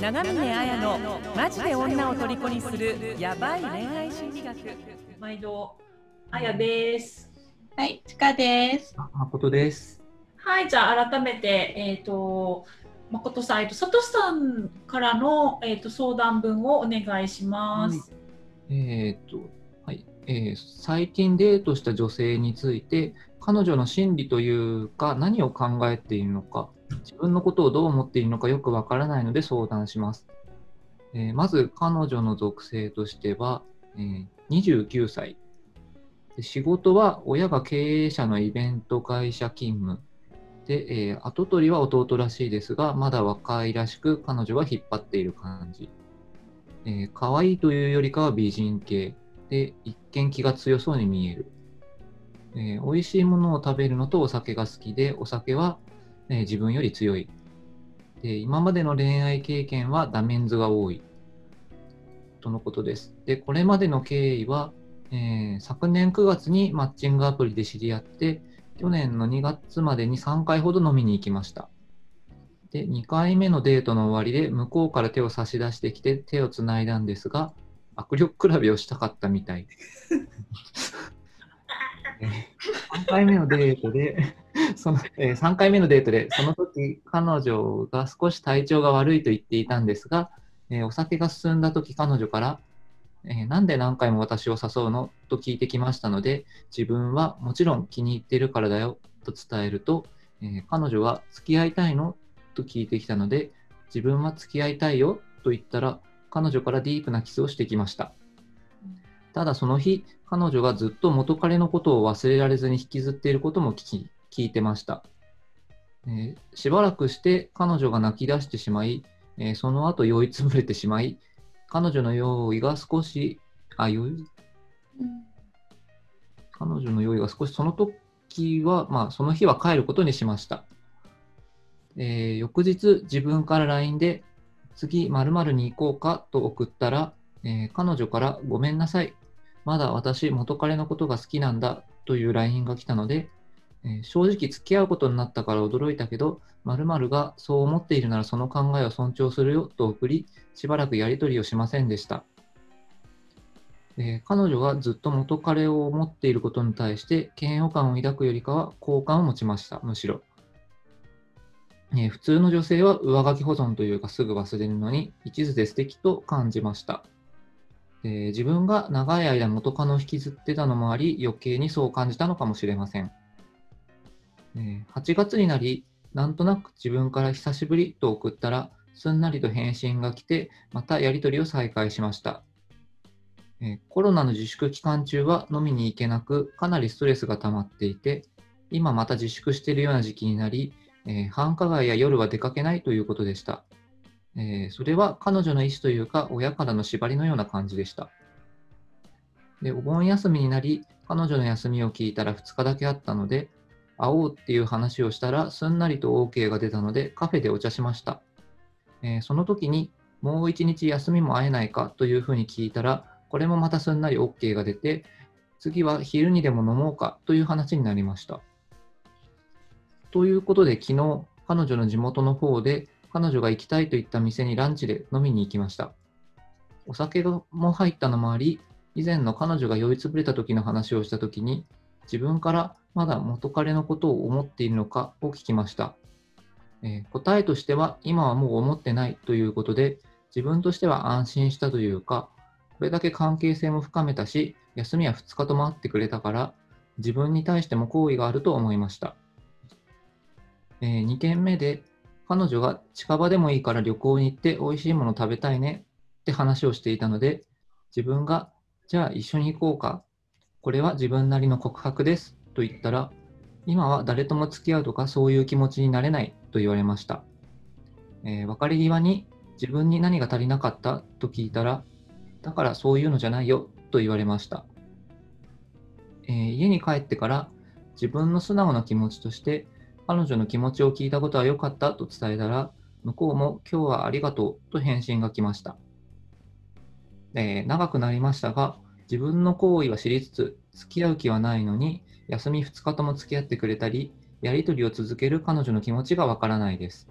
長峰彩のマジで女を虜にするヤバい恋愛心理学毎度あやですはい、ちかです。あ誠です。はいじゃあ改めてえっ、と誠さん、えっと、さとしさんからの、えっと相談文をお願いします。えーっと、はい。えー最近デートした女性について、彼女の心理というか、何を考えているのか、自分のことをどう思っているのかよくわからないので相談します。えーまず、彼女の属性としては、えー29歳。仕事は親が経営者のイベント会社勤務。で、えー跡取りは弟らしいですが、まだ若いらしく、彼女は引っ張っている感じ。えー可愛いというよりかは美人系で一見気が強そうに見える、えー美味しいものを食べるのとお酒が好きでお酒は、えー自分より強い。で今までの恋愛経験はダメンズが多い。とのことです。でこれまでの経緯は、えー昨年9月にマッチングアプリで知り合って去年の2月までに3回ほど飲みに行きました。で、2回目のデートの終わりで向こうから手を差し出してきて手をつないだんですが、握力比べをしたかったみたい。えー3回目のデートで、そのえー3回目のデートで、その時彼女が少し体調が悪いと言っていたんですが、えーお酒が進んだ時彼女から、えーなんで何回も私を誘うの？と聞いてきましたので、自分はもちろん気に入ってるからだよと伝えると、え彼女は付き合いたいの？と聞いてきたので、自分は付き合いたいよと言ったら、彼女からディープなキスをしてきました。ただその日、彼女がずっと元彼のことを忘れられずに引きずっていることも聞き聞いてました、えーしばらくして彼女が泣き出してしまい、えーその後酔いつぶれてしまい、彼女の用意が少し、あ、酔い彼女の用意が少しその時は、まあ、その日は帰ることにしました。えー翌日、自分から LINE で、次、〇〇に行こうか？と送ったら、えー彼女からごめんなさい。まだ私、元彼のことが好きなんだという LINE が来たので、え正直付き合うことになったから驚いたけど、〇〇がそう思っているならその考えを尊重するよと送り、しばらくやり取りをしませんでした。えー彼女がずっと元彼を思っていることに対して嫌悪感を抱くよりかは好感を持ちました、むしろ。えー普通の女性は上書き保存というかすぐ忘れるのに一途で素敵と感じました。え自分が長い間元カノを引きずってたのもあり余計にそう感じたのかもしれません。え8月になり、なんとなく自分から久しぶりと送ったらすんなりと返信が来てまたやり取りを再開しました。えコロナの自粛期間中は飲みに行けなく、かなりストレスが溜まっていて、今また自粛しているような時期になり、えー繁華街や夜は出かけないということでした。えーそれは彼女の意思というか、親からの縛りのような感じでした。でお盆休みになり、彼女の休みを聞いたら2日だけあったので、会おうっていう話をしたら、すんなりと OK が出たので、カフェでお茶しました。えーその時に、もう一日休みも会えないかというふうに聞いたら、これもまたすんなり OK が出て、次は昼にでも飲もうかという話になりました。ということで、昨日、彼女の地元の方で、彼女が行きたいと言った店にランチで飲みに行きました。お酒も入ったのもあり、以前の彼女が酔いつぶれた時の話をした時に、自分からまだ元彼のことを思っているのかを聞きました。えー答えとしては、今はもう思ってないということで、自分としては安心したというか、これだけ関係性も深めたし、休みは2日とも会ってくれたから、自分に対しても好意があると思いました。え2件目で、彼女が近場でもいいから旅行に行って美味しいもの食べたいねって話をしていたので、自分が、じゃあ一緒に行こうか。これは自分なりの告白ですと言ったら、今は誰とも付き合うとかそういう気持ちになれないと言われました。えー別れ際に自分に何が足りなかったと聞いたら、だからそういうのじゃないよと言われました。えー家に帰ってから自分の素直な気持ちとして彼女の気持ちを聞いたことは良かったと伝えたら向こうも今日はありがとうと返信が来ました。えー長くなりましたが自分の行為は知りつつ付き合う気はないのに休み2日とも付き合ってくれたりやり取りを続ける彼女の気持ちがわからないです。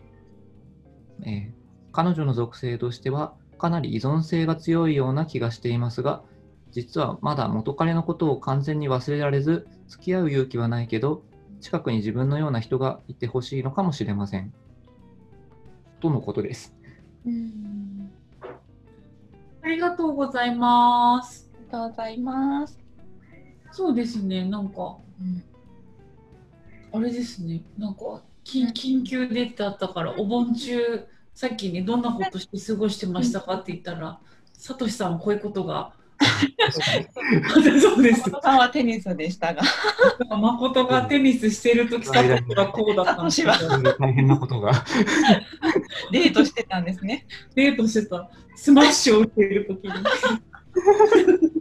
えー彼女の属性としてはかなり依存性が強いような気がしていますが、実はまだ元彼のことを完全に忘れられず、付き合う勇気はないけど、近くに自分のような人がいてほしいのかもしれません。とのことです。うん。ありがとうございます。ありがとうございます。そうですね、なんか、あれですね、なんか、緊緊急でってあったから、お盆中、さっきね、どんなことして過ごしてましたかって言ったら、さとしさんはこういうことが。そうです。さんはテニスでしたが、誠がテニスしてるとき、さとしはこうだったんです大変なことが。デートしてたんですね。デートしてた、スマッシュを打っているときに。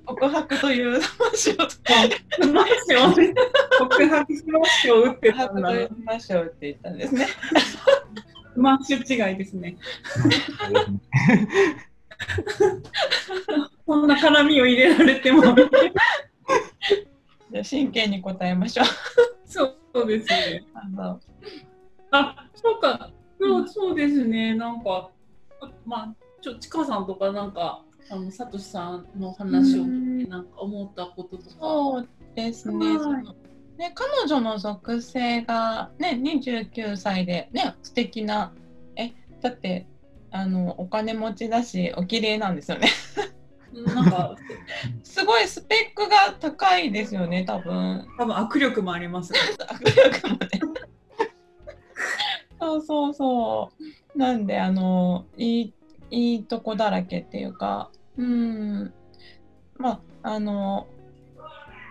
告白という話を、スマッシュを、告白スマッシュを打って告たんだな白という。話を打って言ったんですね。スマッシュ違いですね。こんな絡みを入れられても。じゃ真剣に答えましょう。そうですね。ああ、そうか。そうそうですね。なんか、まあ、ちょ、ちかさんとか、なんか、あの、さとしさんの話を聞いて、なんか思ったこととか。そうですね。ね彼女の属性がね29歳でね素敵なえだってあのお金持ちだしお綺麗なんですよね。なんか、すごいスペックが高いですよね多分。多分握力もありますね。握力もね。そうそうそう。なんであのいいいいとこだらけっていうか、うん、まああの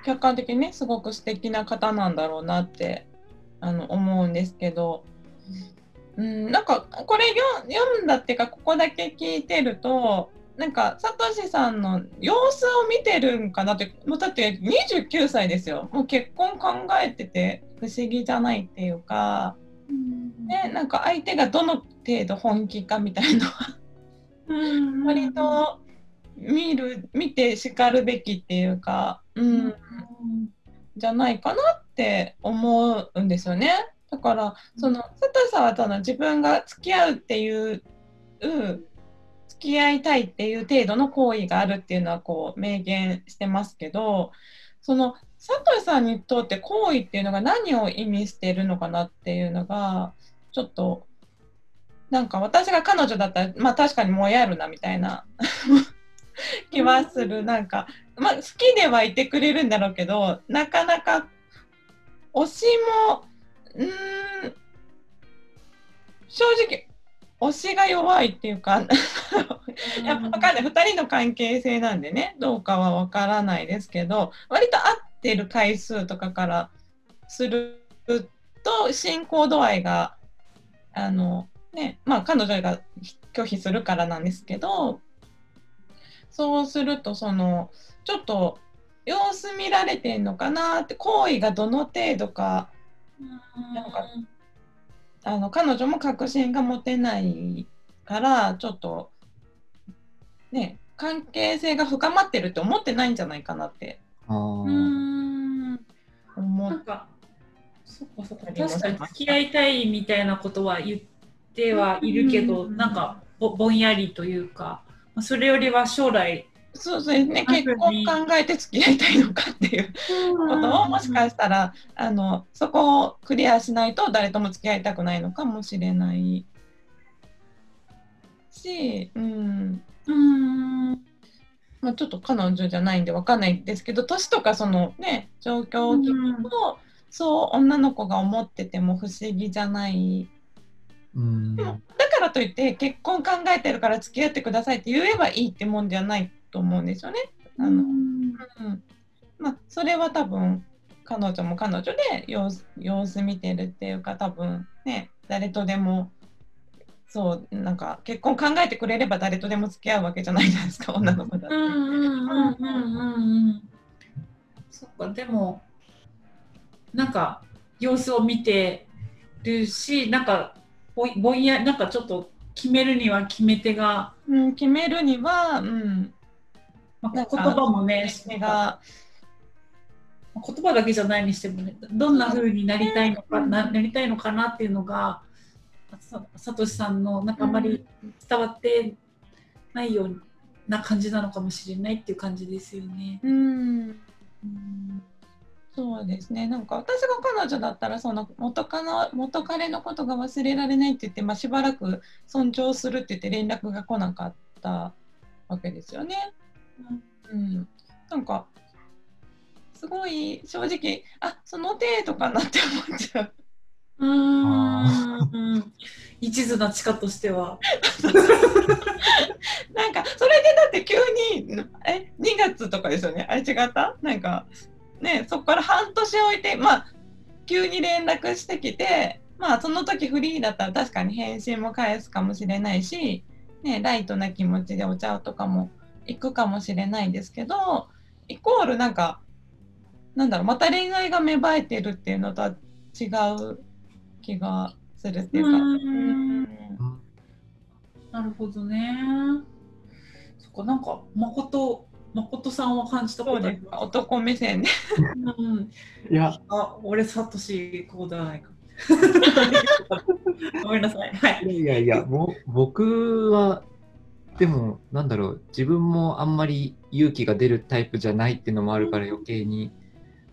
客観的にねすごく素敵な方なんだろうなってあの思うんですけど、うん、なんかこれ読読んだっていうかここだけ聞いてると。なんかサトシさんの様子を見てるんかなってもうだって29歳ですよもう結婚考えてて不思議じゃないっていうか、ね、なんか相手がどの程度本気かみたいのはうん割と見る見てしかるべきっていうか、うん、じゃないかなって思うんですよね。だからその佐藤さんはその自分が付き合うっていう付き合いたいっていう程度の行為があるっていうのはこう明言してますけどその佐藤さんにとって行為っていうのが何を意味してるのかなっていうのがちょっとなんか私が彼女だったらまあ確かにもやるなみたいな。気はする。なんかまあ好きではいてくれるんだろうけどなかなか推しもうーん正直推しが弱いっていうかやっぱ分かんない。2人の関係性なんでねどうかは分からないですけど割と合ってる回数とかからすると進行度合いがあのねまあ彼女が拒否するからなんですけどそうするとそのちょっと様子見られてんのかなって行為がどの程度かなんかあの彼女も確信が持てないからちょっとね関係性が深まってるって思ってないんじゃないかなってあうーん。思っなんか、そっかそっか、確かに付き合いたいみたいなことは言ってはいるけど、うんなんかぼぼんやりというか、まあそれよりは将来、そうですねあ結婚考えて付き合いたいのかっていうことをもしかしたらあのそこをクリアしないと誰とも付き合いたくないのかもしれない。し、うん。うん、まあ、ちょっと彼女じゃないんで分かんないですけど年とかそのね状況を聞くと、そう女の子が思ってても不思議じゃないうんでもだからといって結婚考えてるから付き合ってくださいって言えばいいってもんじゃないと思うんですよね。あのうんまあ、それは多分彼女も彼女で様子様子見てるっていうか多分ね誰とでもそうなんか結婚考えてくれれば誰とでも付き合うわけじゃないじゃないですか女の子だって。うんうんうんうんうんうん。そっか、でも、なんか様子を見てるし、なんかぼんぼんやなんかちょっと決めるには決め手が、うん、決めるには、うん、まあ、言葉もね、決が。言葉だけじゃないにしてもね、どんな風になりたいのかな、なりたいのかなっていうのが、ささとしさんのなんかあんまり伝わってないような感じなのかもしれないっていう感じですよね。うん。うんそうですねなんか私が彼女だったらその元カノ元彼のことが忘れられないって言って、まあ、しばらく尊重するって言って連絡が来なかったわけですよね。うん、なんかすごい正直あその程度かなって思っちゃう。うーん一途な地下としては。なんかそれでだって急にえ2月とかですよねあれ違った？なんかねそこから半年置いてまあ急に連絡してきてまあその時フリーだったら確かに返信も返すかもしれないし、ね、ライトな気持ちでお茶とかも行くかもしれないですけどイコールなんかなんだろうまた恋愛が芽生えてるっていうのとは違う気がするっていうか。うなるほどね。そっかなんか誠誠さんは感じたことありま男目線で。うんいや、あ、俺、サトシ、こうではないか。ごめんなさい。はい。いやいや、もう僕は、でも、なんだろう、自分もあんまり勇気が出るタイプじゃないっていうのもあるから余計に、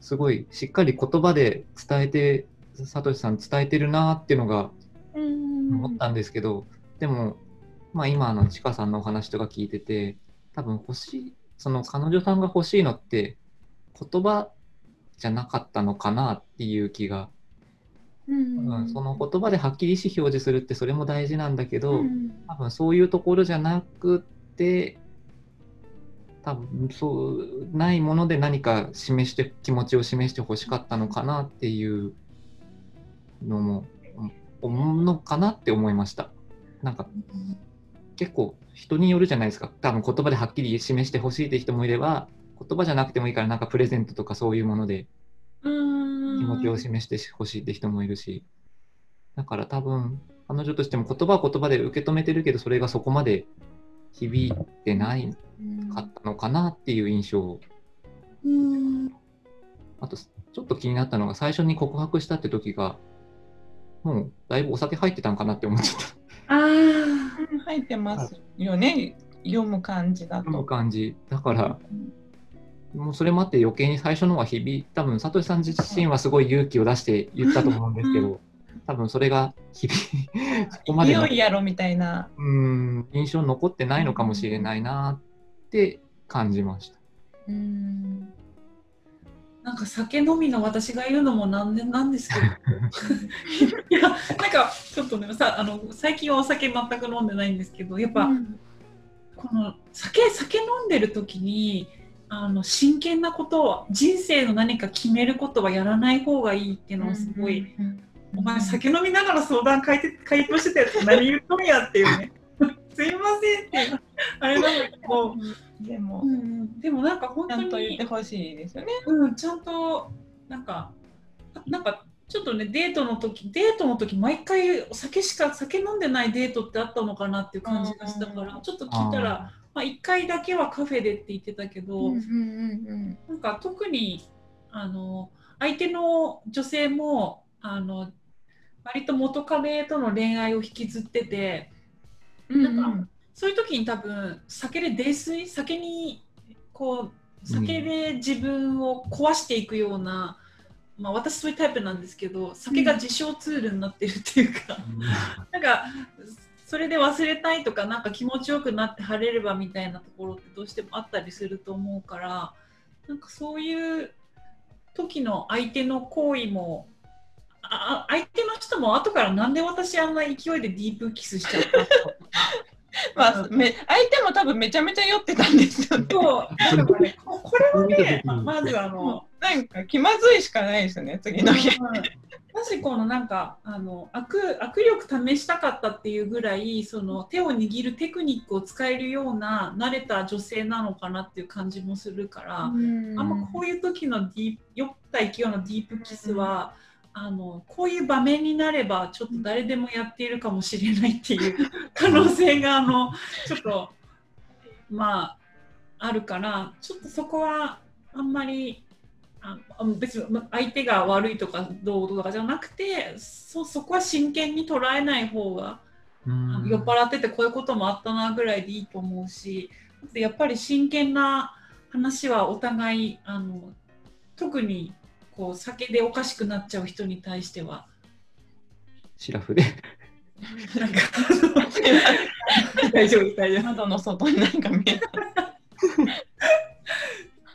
すごいしっかり言葉で伝えて、サトシさん伝えてるなっていうのが思ったんですけど、でも、まあ今のちかさんのお話とか聞いてて、多分欲しい、その彼女さんが欲しいのって言葉じゃなかったのかなっていう気が、うん、その言葉ではっきり意思表示するってそれも大事なんだけど、多分そういうところじゃなくて多分そうないもので何か示して気持ちを示してほしかったのかなっていうのもうん思うのかなって思いました。なんか結構人によるじゃないですか多分言葉ではっきり示してほしいって人もいれば言葉じゃなくてもいいからなんかプレゼントとかそういうもので。気持ちを示してほしいって人もいるし、だから多分、彼女としても言葉は言葉で受け止めてるけど、それがそこまで響いてないかったのかなっていう印象。うん。あと、ちょっと気になったのが、最初に告白したって時が、もうだいぶお酒入ってたんかなって思っちゃった。ああ。入ってますよね読む感じだこのと。感じ。だから、もうそれもあって余計に最初のは響い多分、サトシさん自身はすごい勇気を出して言ったと思うんですけど、多分それが響い、そこまでのいよいやろみたいな。うん印象に残ってないのかもしれないなって感じました。うんなんか酒飲みの私が言うのもなんでなんですけど。いやなんかちょっとねさあの最近はお酒全く飲んでないんですけどやっぱ、この酒酒飲んでる時にあの真剣なことを人生の何か決めることはやらない方がいいっていうのをすごい、お前酒飲みながら相談回答回答してたやつ何言っとんやっていうねすいませんってあれなんだけど、でも。うん、でもなんか本当ちゃんと言っにてほしいですよね。うん、ちゃんとなんかなんかちょっとねデートの時デートの時毎回お酒しか酒飲んでないデートってあったのかなっていう感じがしたからうんちょっと聞いたらまあ、1回だけはカフェでって言ってたけど、なんか特にあの相手の女性もあの割と元彼との恋愛を引きずっててなんかそういう時に多分酒で泥酔酒にこう酒で自分を壊していくような、まあ、私そういうタイプなんですけど酒が自傷ツールになってるっていうか、なんかそれで忘れたいとかなんか気持ちよくなって晴れればみたいなところってどうしてもあったりすると思うからなんかそういう時の相手の行為もあ相手の人も後からなんで私あんな勢いでディープキスしちゃった まあ、め相手も多分めちゃめちゃ酔ってたんですよね。そう。ここれはねままずあのなんか気まずいしかないですよね、次の日。もしこのなんかあの握握力試したかったっていうぐらいその手を握るテクニックを使えるような慣れた女性なのかなっていう感じもするから、あんまこういう時のディープ酔った勢いのディープキスは、あのこういう場面になればちょっと誰でもやっているかもしれないっていう可能性があの ちょっとまああるからちょっとそこはあんまりああ別にま相手が悪いとかどうとかじゃなくてそそこは真剣に捉えない方が、うん。酔っ払っててこういうこともあったなぐらいでいいと思うしでやっぱり真剣な話はお互いあの特にこう酒でおかしくなっちゃう人に対しては。シラフで？なんか大丈夫大丈夫窓の外になんか見えた。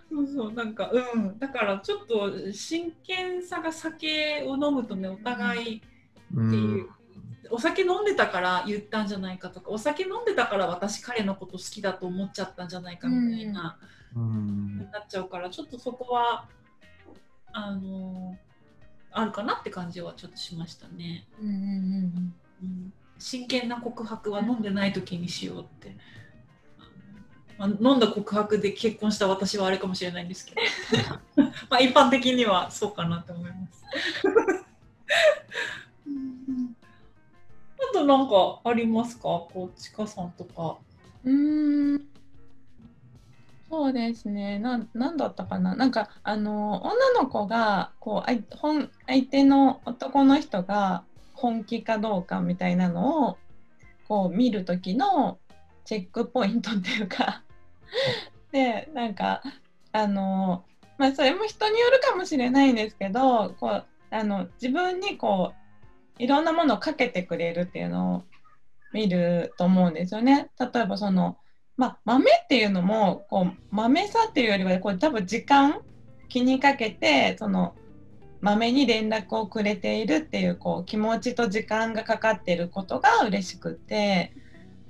そうそうなんかうん。だからちょっと真剣さが酒を飲むとねお互いうっていうん。お酒飲んでたから言ったんじゃないかとかお酒飲んでたから私彼のこと好きだと思っちゃったんじゃないかみたいな、うん。になっちゃうからちょっとそこはあのあるかなって感じはちょっとしましたね。うんうんうんうん真剣な告白は飲んでない時にしようって。まあ、飲んだ告白で結婚した私はあれかもしれないんですけど まあ一般的にはそうかなと思います。うんあとなんかありますか？こうちかさんとか。うーんそうですね。なんなんだったかな？なんかあの女の子がこうあい本相手の男の人が本気かどうかみたいなのをこう見る時のチェックポイントっていうか。でなんかあのまあそれも人によるかもしれないんですけどこうあの自分にこういろんなものをかけてくれるっていうのを見ると思うんですよね。例えばその、まあ、豆っていうのもこう豆さっていうよりはこう多分時間気にかけてその豆に連絡をくれているっていうこう気持ちと時間がかかってることが嬉しくて。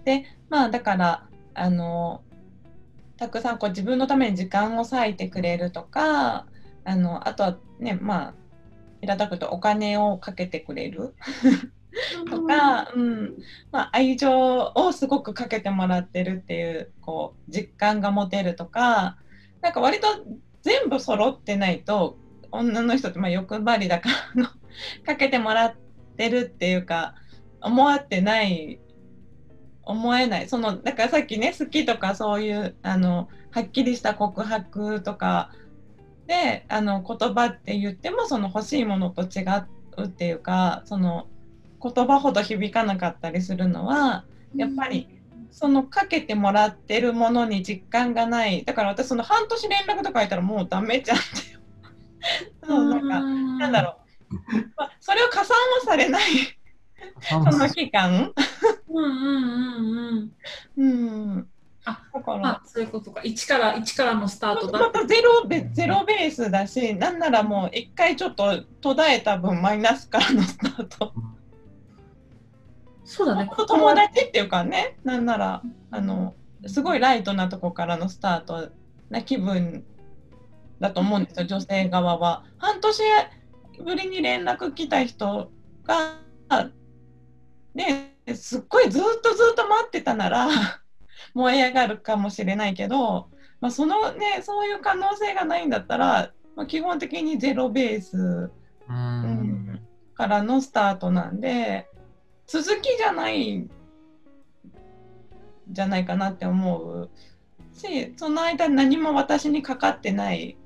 でまあだからあのたくさんこう自分のために時間を割いてくれるとかあのあとはねまあ平たくとお金をかけてくれる。とか、うん。まあ、愛情をすごくかけてもらってるっていうこう実感が持てるとかなんか割と全部揃ってないと女の人ってまあ欲張りだからの かけてもらってるっていうか思わってない思えない。そのだからさっきね好きとかそういうあのはっきりした告白とかであの言葉って言ってもその欲しいものと違うっていうかその言葉ほど響かなかったりするのはやっぱりそのかけてもらってるものに実感がない。だから私その半年連絡とか言ったらもうダメじゃんっていう。そうなんかなんだろう、まあ、それを加算はされない。その期間。うんうんうんうん。うん。あだから。あそういうことか。一から一からのスタートだ。またゼロベゼロベースだしなんならもう一回ちょっと途絶えた分マイナスからのスタートそうだね。友達っていうかねなんならあのすごいライトなとこからのスタートな気分だと思うんですよ女性側は。半年ぶりに連絡来た人がねすっごいずっとずっと待ってたなら 燃え上がるかもしれないけど、まあ、そのねそういう可能性がないんだったら、まあ、基本的にゼロベースううんんからのスタートなんで続きじゃないじゃないかなって思う。しその間何も私にかかってない。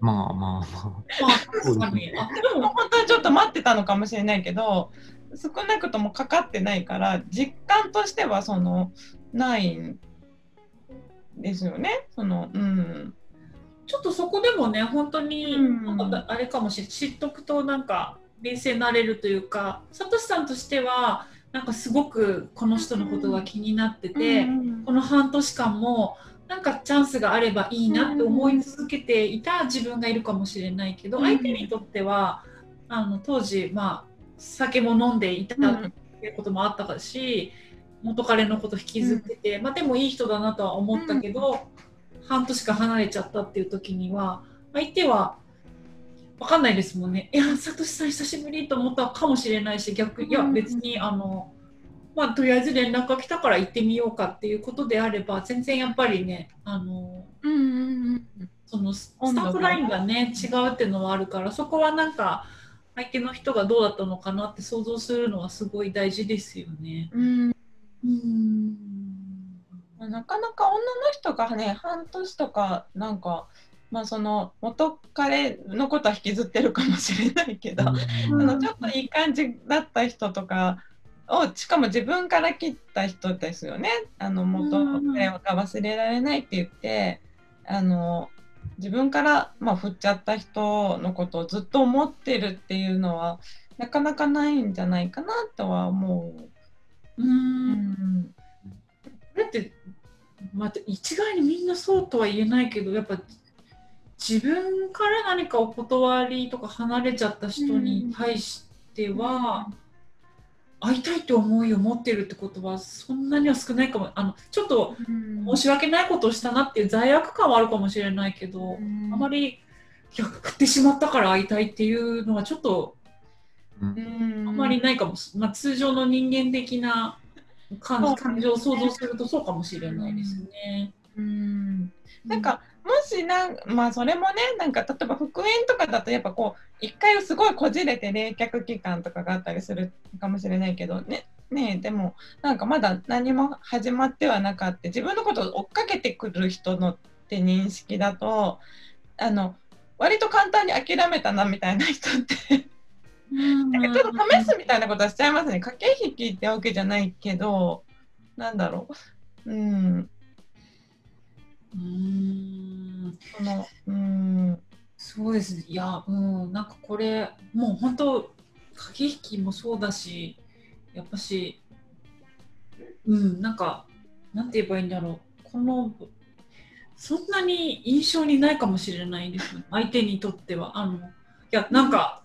まあまあままあ確かに。あでも本当はちょっと待ってたのかもしれないけど少なくともかかってないから実感としてはそのないんですよね。そのうん。ちょっとそこでもね本当に、うん。あれかもしれない。知っとくとなんか冷静になれるというかサトシさんとしてはなんかすごくこの人のことが気になってて、うんこの半年間もなんかチャンスがあればいいなって思い続けていた自分がいるかもしれないけど、うん相手にとってはあの当時まあ酒も飲んでいたっていうこともあったかし、元彼のこと引きずってて、まあでもいい人だなとは思ったけど、半年間離れちゃったっていう時には相手は分かんないですもんね。いやサトシさん久しぶりと思ったかもしれないし逆いやうん。別にあのまあとりあえず連絡が来たから行ってみようかっていうことであれば全然やっぱりねあのうんうんうんそのスタートラインがね違うっていうのはあるからそこはなんか相手の人がどうだったのかなって想像するのはすごい大事ですよね。うん。うん。なかなか女の人がね半年とかなんかまあその元彼のことは引きずってるかもしれないけど、あのちょっといい感じだった人とかをしかも自分から切った人ですよね。あの元彼が忘れられないって言ってあの自分から、まあ、振っちゃった人のことをずっと思ってるっていうのはなかなかないんじゃないかなとは思う。ううん。んこれって、また一概にみんなそうとは言えないけどやっぱ自分から何かお断りとか離れちゃった人に対しては、会いたいって思いを持ってるってことはそんなには少ないかも。あのちょっと申し訳ないことをしたなっていう罪悪感はあるかもしれないけど、あまりいや振ってしまったから会いたいっていうのはちょっとうん。あまりないかもし、まあ、通常の人間的な感情を想像するとそうかもしれないですね。うん。なんかもしなんまあそれもねなんか例えば復縁とかだとやっぱこう一回すごいこじれて冷却期間とかがあったりするかもしれないけどねねでもなんかまだ何も始まってはなかった。自分のことを追っかけてくる人のって認識だとあの割と簡単に諦めたなみたいな人ってなんかちょっと試すみたいなことはしちゃいますね。駆け引きってわけじゃないけどなんだろう。うんですね。いや、うん、なんかこれ、もう本当、駆け引きもそうだし、やっぱし、うん、なんか、なんて言えばいいんだろう。この、そんなに印象にないかもしれないです。相手にとっては。あの、いや、なんか、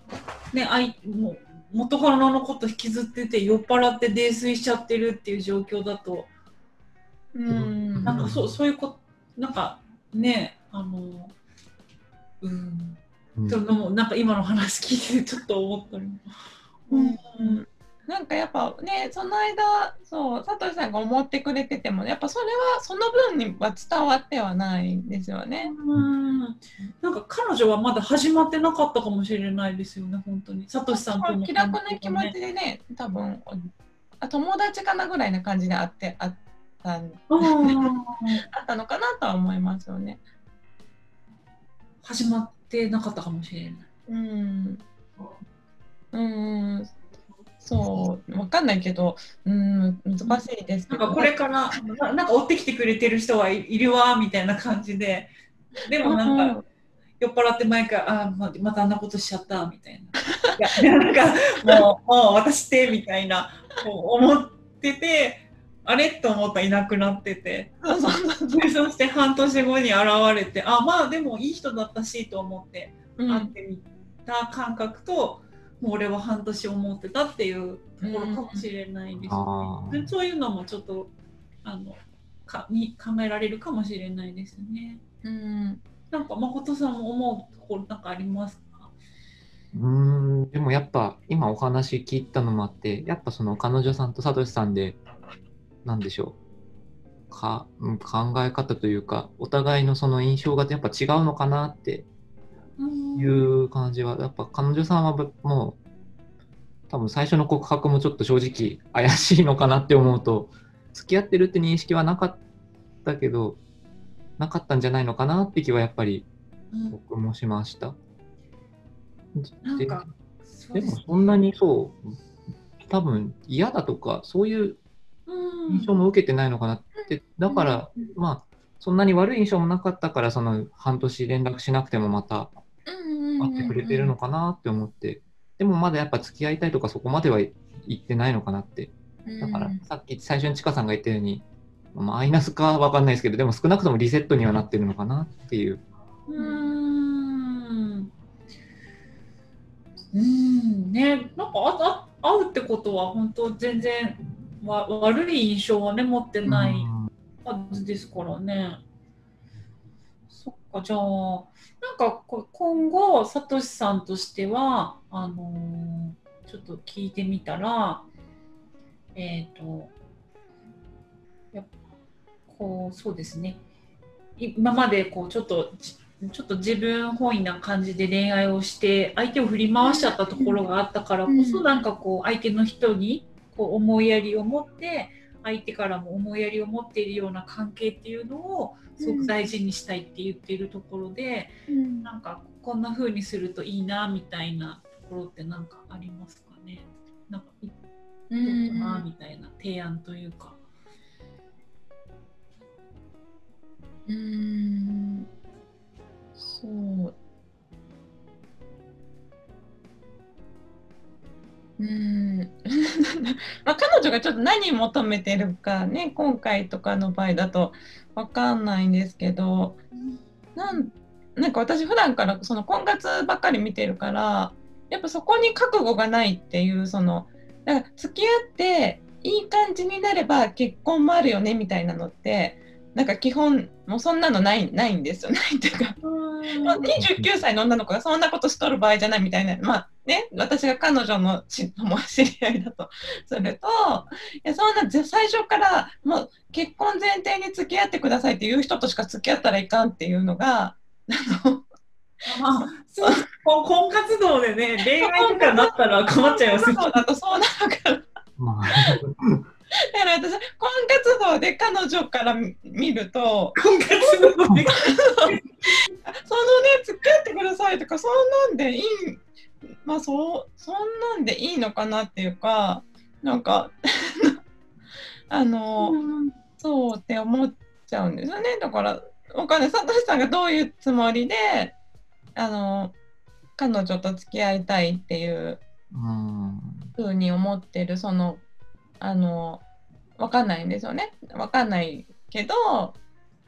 ね、あいもう元カノのこと引きずってて、酔っ払って泥酔しちゃってるっていう状況だと、うんなんかそうそういうこと、なんかね、あの、うん、うんとのもなんか今の話聞いてちょっと思ったりも。うんなんかやっぱねその間そう佐藤さんが思ってくれててもやっぱそれはその分には伝わってはないんですよね。うんなんか彼女はまだ始まってなかったかもしれないですよね、本当に。サトシさんとの気楽な気持ちでね多分あ友達かなぐらいな感じであってあったあ ったのかなとは思いますよね。始まってなかったかもしれない。うん。うんそう。わかんないけどうん難しいです。なんかこれからななんか追ってきてくれてる人はいいるわみたいな感じで、でもなんか酔っ払って毎回、あーままたあんなことしちゃったみたいな。いや、なんかもう、もう私ってみたいな、思ってて、あれ？と思ったらいなくなってて、そして半年後に現れて、あ、まあでもいい人だったしと思ってうん会ってみた感覚と、もう俺は半年思ってたっていうところかもしれないですね。あーでそういうのもちょっとあのかに考えられるかもしれないですね。うんなんか誠さんも思うところなんかありますか？うーんでもやっぱ今お話聞いたのもあってやっぱその彼女さんとサトシさんでなんでしょう。か、うん、考え方というかお互いのその印象がやっぱ違うのかなっていう感じはやっぱ彼女さんはぶもう多分最初の告白もちょっと正直怪しいのかなって思うと付き合ってるって認識はなかったけどなかったんじゃないのかなって気はやっぱりうん僕もしました。なんでですもそんなにそう多分嫌だとかそういううん印象も受けてないのかなって。だからまあそんなに悪い印象もなかったからその半年連絡しなくてもまた会ってくれてるのかなって思って。でもまだやっぱ付き合いたいとかそこまでは言ってないのかなって。だからさっき最初にちかさんが言ったようにマイナスかわかんないですけどでも少なくともリセットにはなってるのかなっていう。うーん。うん。ねなんかああ会うってことは本当全然わ悪い印象はね持ってないはずですからね。そっかじゃあなんかこ今後さとしさんとしてはあのーちょっと聞いてみたらえっ、とやっこうそうですね。今までこうちょっとじちょっと自分本位な感じで恋愛をして相手を振り回しちゃったところがあったからこそ、うん。なんかこう相手の人にこう思いやりを持って相手からも思いやりを持っているような関係っていうのをすごく大事にしたいって言っているところで、うんなんかこんな風にするといいなみたいなところって何かありますかね？なんかいどうかなみたいな提案というか。うーんそう。うん。まあ、彼女がちょっと何求めてるかね今回とかの場合だと分かんないんですけどなんなんか私普段からその婚活ばっかり見てるからやっぱそこに覚悟がないっていうそのだから付き合っていい感じになれば結婚もあるよねみたいなのってなんか基本もうそんなのないないんですよ。ないっていうかまあ29歳の女の子がそんなことしとる場合じゃないみたいな。まあね私が彼女の知り合いだと。するといやそんなぜ最初からもう結婚前提に付き合ってくださいっていう人としか付き合ったらいかんっていうのがあのまあ、そう婚婚活動でね恋愛とかになったら困っちゃいますよ。そうだとそうなるか だから私婚活動で彼女から見見ると婚活動で？そのね付き合ってくださいとかそんなんでいいまあそうそんなんでいいのかなっていうかなんか あの、そうって思っちゃうんですよねだからお金さとしさんがどういうつもりであの彼女と付き合いたいっていううん。ふうに思ってるそのあのわかんないんですよね。わかんないけど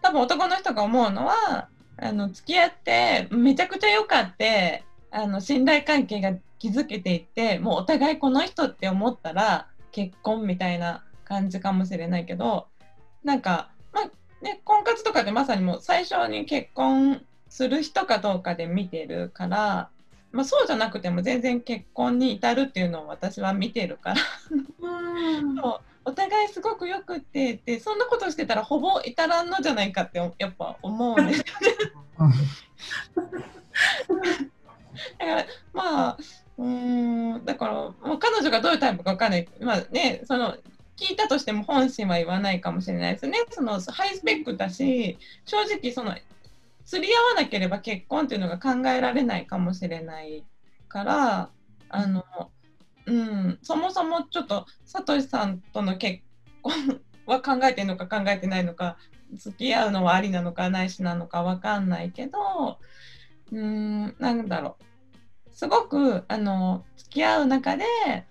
多分男の人が思うのはあの付き合ってめちゃくちゃ良かってあの信頼関係が築けていってもうお互いこの人って思ったら結婚みたいな感じかもしれないけどなんかまあね婚活とかでまさにもう最初に結婚する人かどうかで見てるからまあ、そうじゃなくても全然結婚に至るっていうのを私は見てるから。そう。お互いすごくよくってでそんなことしてたらほぼ至らんのじゃないかってやっぱ思うんですよね。だからまあうーんだからもう彼女がどういうタイプかわかんない。まあねその聞いたとしても本心は言わないかもしれないですね。そのハイスペックだし正直その釣り合わなければ結婚っていうのが考えられないかもしれないからあの、うん、そもそもちょっとさとしさんとの結婚は考えてるのか考えてないのか付き合うのはありなのかないしなのかわかんないけどうんなんだろう。すごくあの付き合う中で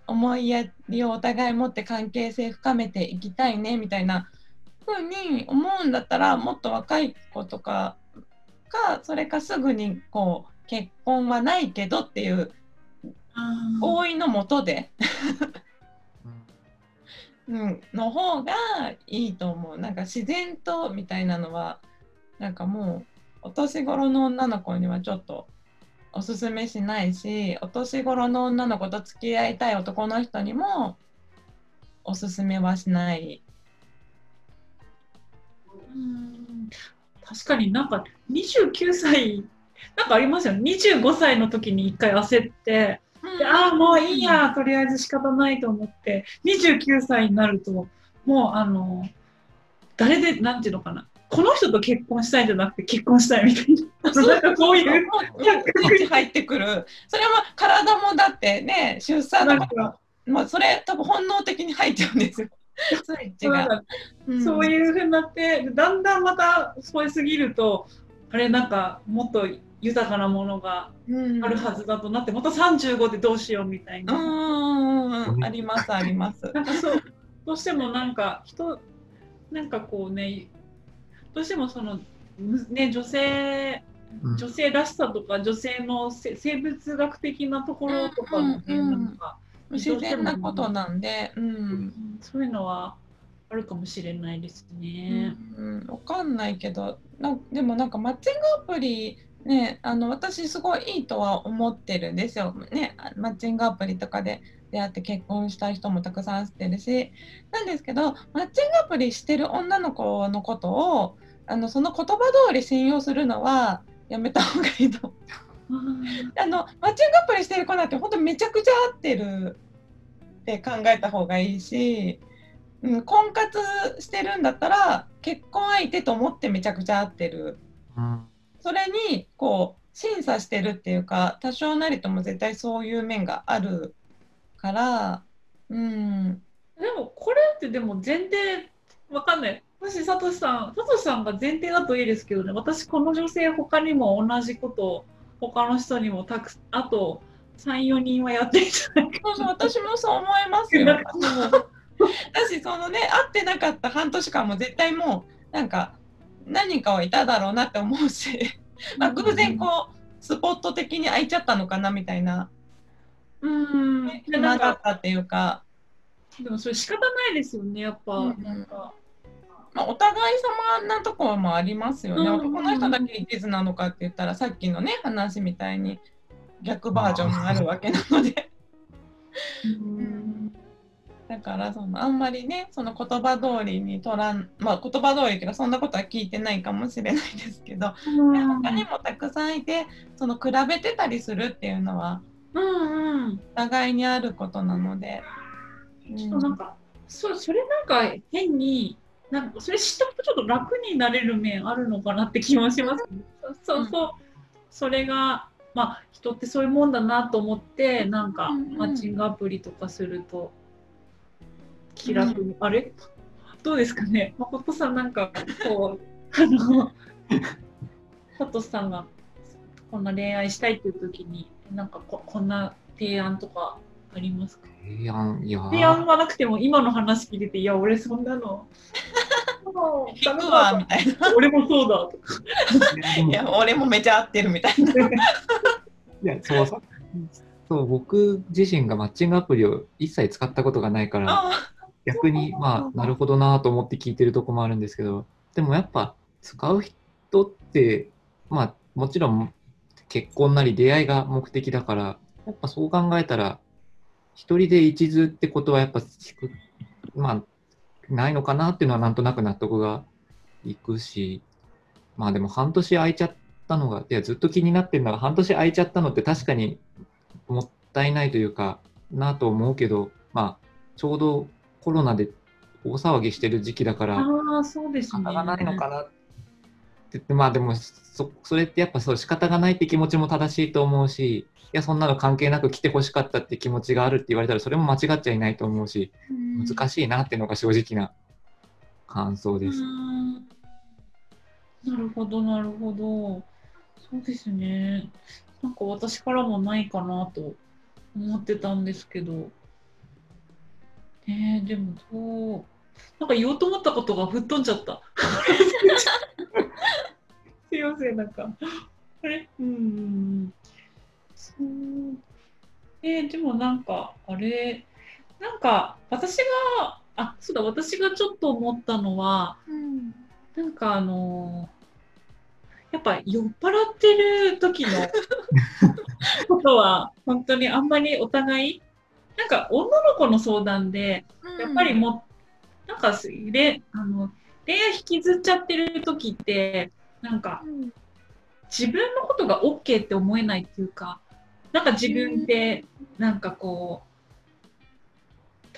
思いやりをお互い持って関係性深めていきたいねみたいな風に思うんだったらもっと若い子とかかそれかすぐにこう結婚はないけどっていう合意のもとで、うん、の方がいいと思う。なんか自然とみたいなのはなんかもうお年頃の女の子にはちょっとおすすめしないしお年頃の女の子と付き合いたい男の人にもおすすめはしない。うん確かになんか29歳なんかありますよね。25歳の時に一回焦ってでああもういいやとりあえず仕方ないと思って29歳になるともうあの誰でなんていうのかな。この人と結婚したいんじゃなくて結婚したいみたいな。なんかそういうスイッチ入ってくる。それは体もだってね、出産なんのか。まあそれ多分本能的に入っちゃうんですよ。そういうふうになってだんだんまた添えすぎるとあれなんかもっと豊かなものがうん。あるはずだとなってまた35でどうしようみたいな。ありますあります。なんかそうどうしてもなんか人なんかこうねどうしてもそのむね女性うん。女性らしさとか女性のせ生物学的なところとかもね、うんうんうん。なんか自然なことなんで、うん。そういうのはあるかもしれないですね。うん、わかんないけどなでもなんかマッチングアプリねあの私すごいいいとは思ってるんですよ。ねあマッチングアプリとかで出会って結婚した人もたくさん知ってるしなんですけどマッチングアプリしてる女の子のことをあのその言葉通り信用するのはやめた方がいいと思う。あのマッチングアプリしてる子なんて本当めちゃくちゃ合ってるって考えた方がいいしうん、婚活してるんだったら結婚相手と思ってめちゃくちゃ合ってる。うん。それにこう審査してるっていうか多少なりとも絶対そういう面があるからうん。でもこれってでも前提わかんない。もしサトシさん、サトシさんが前提だといいですけどね、私この女性他にも同じことを他の人にもたくあと3、4人はやってるんじゃないかそうそう私もそう思いますよ。だしそのね会ってなかった半年間も絶対もうなんか何かはいただろうなって思うし、まあ、偶然こうスポット的に空いちゃったのかなみたいなうん。でなかだったっていうか、でもそれ仕方ないですよね、やっぱ。うんなんかまあ、お互い様なところもありますよね、うん男の人だけ一途なのかって言ったらさっきのね話みたいに逆バージョンもあるわけなので。うん。だからそのあんまりねその言葉通りに取らんまあ言葉通りっていうかそんなことは聞いてないかもしれないですけど他にもたくさんいてその比べてたりするっていうのはうんうん。お互いにあることなので、ちょっとなんか、そそれなんか変に、なんかそれ知ったとちょっと楽になれる面あるのかなって気もします。ね。そうそうそう。それが、まあ人ってそういうもんだなと思って、なんかうんうん。マッチングアプリとかすると、気楽に、あれ？どうですかね？誠さんなんか、こう、あの、佐藤さんがこんな恋愛したいっていう時に、なんかここんな提案とかありますか？提案、いやー提案はなくても今の話聞いてて、いや、俺そんなの。引くわみたいな俺もそうだとか。いや俺もめちゃ合ってるみたいな。いや、そうそう。そう、僕自身がマッチングアプリを一切使ったことがないから、あ逆に、まあ、なるほどなと思って聞いてるとこもあるんですけど、でもやっぱ、使う人って、まあ、もちろん、結婚なり出会いが目的だから、やっぱそう考えたら、一人で一途ってことはやっぱ、まあ、ないのかなっていうのはなんとなく納得がいくし、まあでも半年空いちゃったのが、いやずっと気になってるのが半年空いちゃったのって確かにもったいないというかなと思うけど、まあちょうどコロナで大騒ぎしてる時期だから、ああ、そうですね。仕方がないのかなって言って、まあでもそ、それってやっぱそう仕方がないって気持ちも正しいと思うし、いや、そんなの関係なく来てほしかったって気持ちがあるって言われたら、それも間違っちゃいないと思うし、難しいなっていうのが正直な感想です。うんなるほど、なるほど。そうですね。なんか私からもないかなと思ってたんですけど。えー、でもどう、なんか言おうと思ったことが吹っ飛んじゃった。すいません、なんか。あれ？うん。そう。えー、でもなんか、あれ、なんか私が、あ、そうだ、私がちょっと思ったのは、なんかあのやっぱ酔っ払ってる時の ことは本当にあんまりお互いなんか女の子の相談でやっぱりもうなんかすれあの恋愛引きずっちゃってる時ってなんか自分のことが OK って思えないっていうかなんか自分ってなんかこう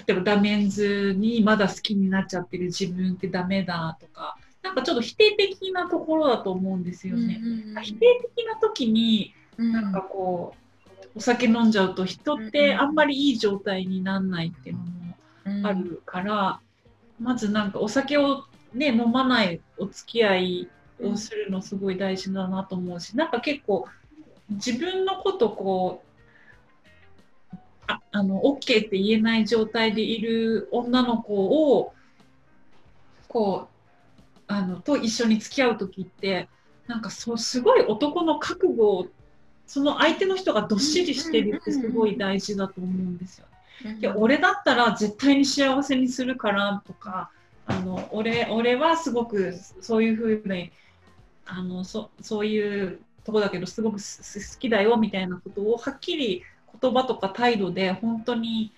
例えばダメンズにまだ好きになっちゃってる自分ってダメだとかなんかちょっと否定的なところだと思うんですよね。否定的な時になんかこうお酒飲んじゃうと人ってあんまりいい状態にならないっていうのもあるから、まずなんかお酒をね飲まないお付き合いをするのすごい大事だなと思うし、なんか結構自分のことこうああの OK って言えない状態でいる女の子をこうあのと一緒に付き合う時ってなんかそうすごい男の覚悟をその相手の人がどっしりしてるってすごい大事だと思うんですよ。いや俺だったら絶対に幸せにするからとかあの俺俺はすごくそういうふうにあのそそういうとこだけどすごく好きだよみたいなことをはっきり言葉とか態度で本当に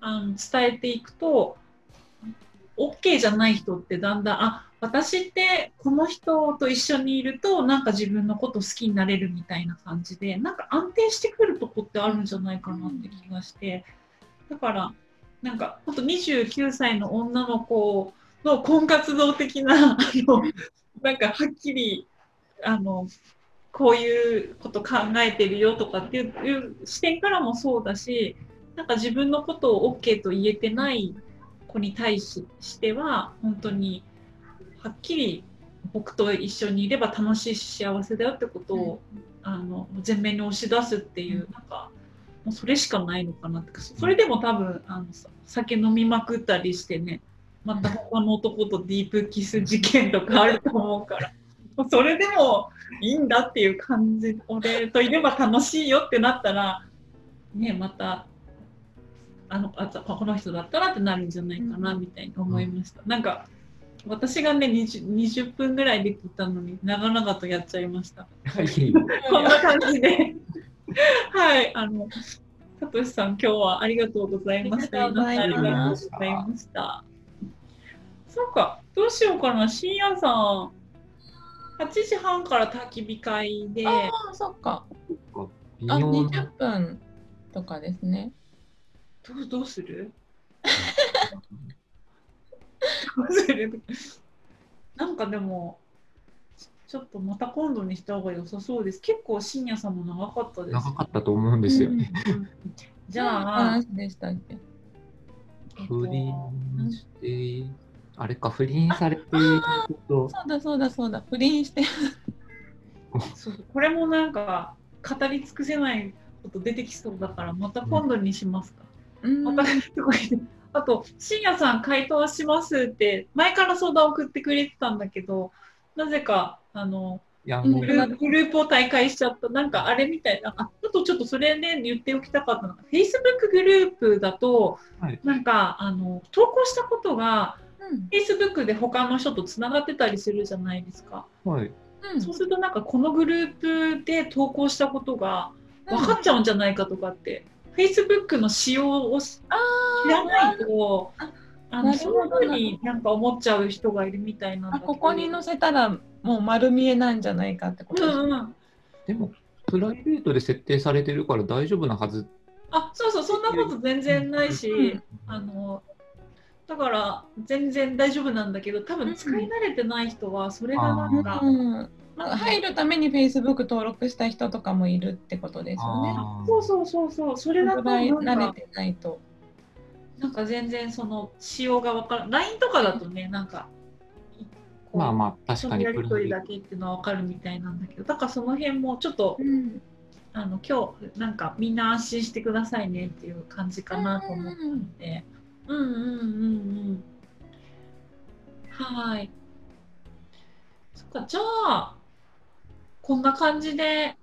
あの伝えていくと OK じゃない人ってだんだんあ私ってこの人と一緒にいるとなんか自分のこと好きになれるみたいな感じでなんか安定してくるとこってあるんじゃないかなって気がして。だからなんか本当29歳の女の子の婚活動的なあのなんかはっきりあのこういうこと考えてるよとかっていう視点からもそうだしなんか自分のことを OK と言えてない子に対ししては本当にはっきり僕と一緒にいれば楽しいし幸せだよってことを、あの前面に押し出すっていうなんかもうそれしかないのかなって。それでも多分あのさ酒飲みまくったりしてねまた他の男とディープキス事件とかあると思うから。それでもいいんだっていう感じ俺といれば楽しいよってなったらねまたあのあこの人だったらってなるんじゃないかなみたいに思いました、なんか私がね 20, 20分ぐらいできたのに長々とやっちゃいました。はい。こんな感じで。はい。あのさとしさん今日はありがとうございました。ありがとうございましたそうかどうしようかな深夜さん8時半から焚き火会で、ああ、そっか。あ、微妙な20分とかですね。どうどうする？どうする？なんかでも、ちょっとまた今度にした方が良さそうです。結構深夜さんも長かったです。長かったと思うんですよね。うんじゃあ、話でしたっけ？えっとあれか、不倫されてそうだそうだそうだ。不倫して。そうこれもなんか語り尽くせないこと出てきそうだから、また今度にしますか。うんまたすごいねあと、深夜さん回答しますって、前から相談送ってくれてたんだけど、なぜか、あの、いや、うんもうグループを大会しちゃった、なんかあれみたいな、ああとちょっとそれで、言っておきたかったのが、Facebook グループだと、はいなんかあの投稿したことが、うん。Facebook で他の人とつながってたりするじゃないですか。はい。うんそうすると、なんかこのグループで投稿したことが分かっちゃうんじゃないかとかって、Facebook の仕様を知あらないと、ああのなるほどそういうふうになんか思っちゃう人がいるみたいなん。ここに載せたらもう丸見えなんじゃないかってことですうんうん。でも、プライベートで設定されてるから大丈夫なはず。あそうそうそんなこと全然ないし、うんあのだから全然大丈夫なんだけど多分使い慣れてない人はそれがなんか、うん。なんか入るために Facebook 登録した人とかもいるってことですよね。そうそうそうそうそれだと慣れてないと。なんか全然その仕様がわからん LINE とかだとねなんかまあまあ、確かにプライベーり取りだけっていうのはわかるみたいなんだけどだからその辺もちょっとうん。あの今日なんかみんな安心してくださいねっていう感じかなと思ったので、うんうんうんうん。はい。そっか、じゃあ、こんな感じで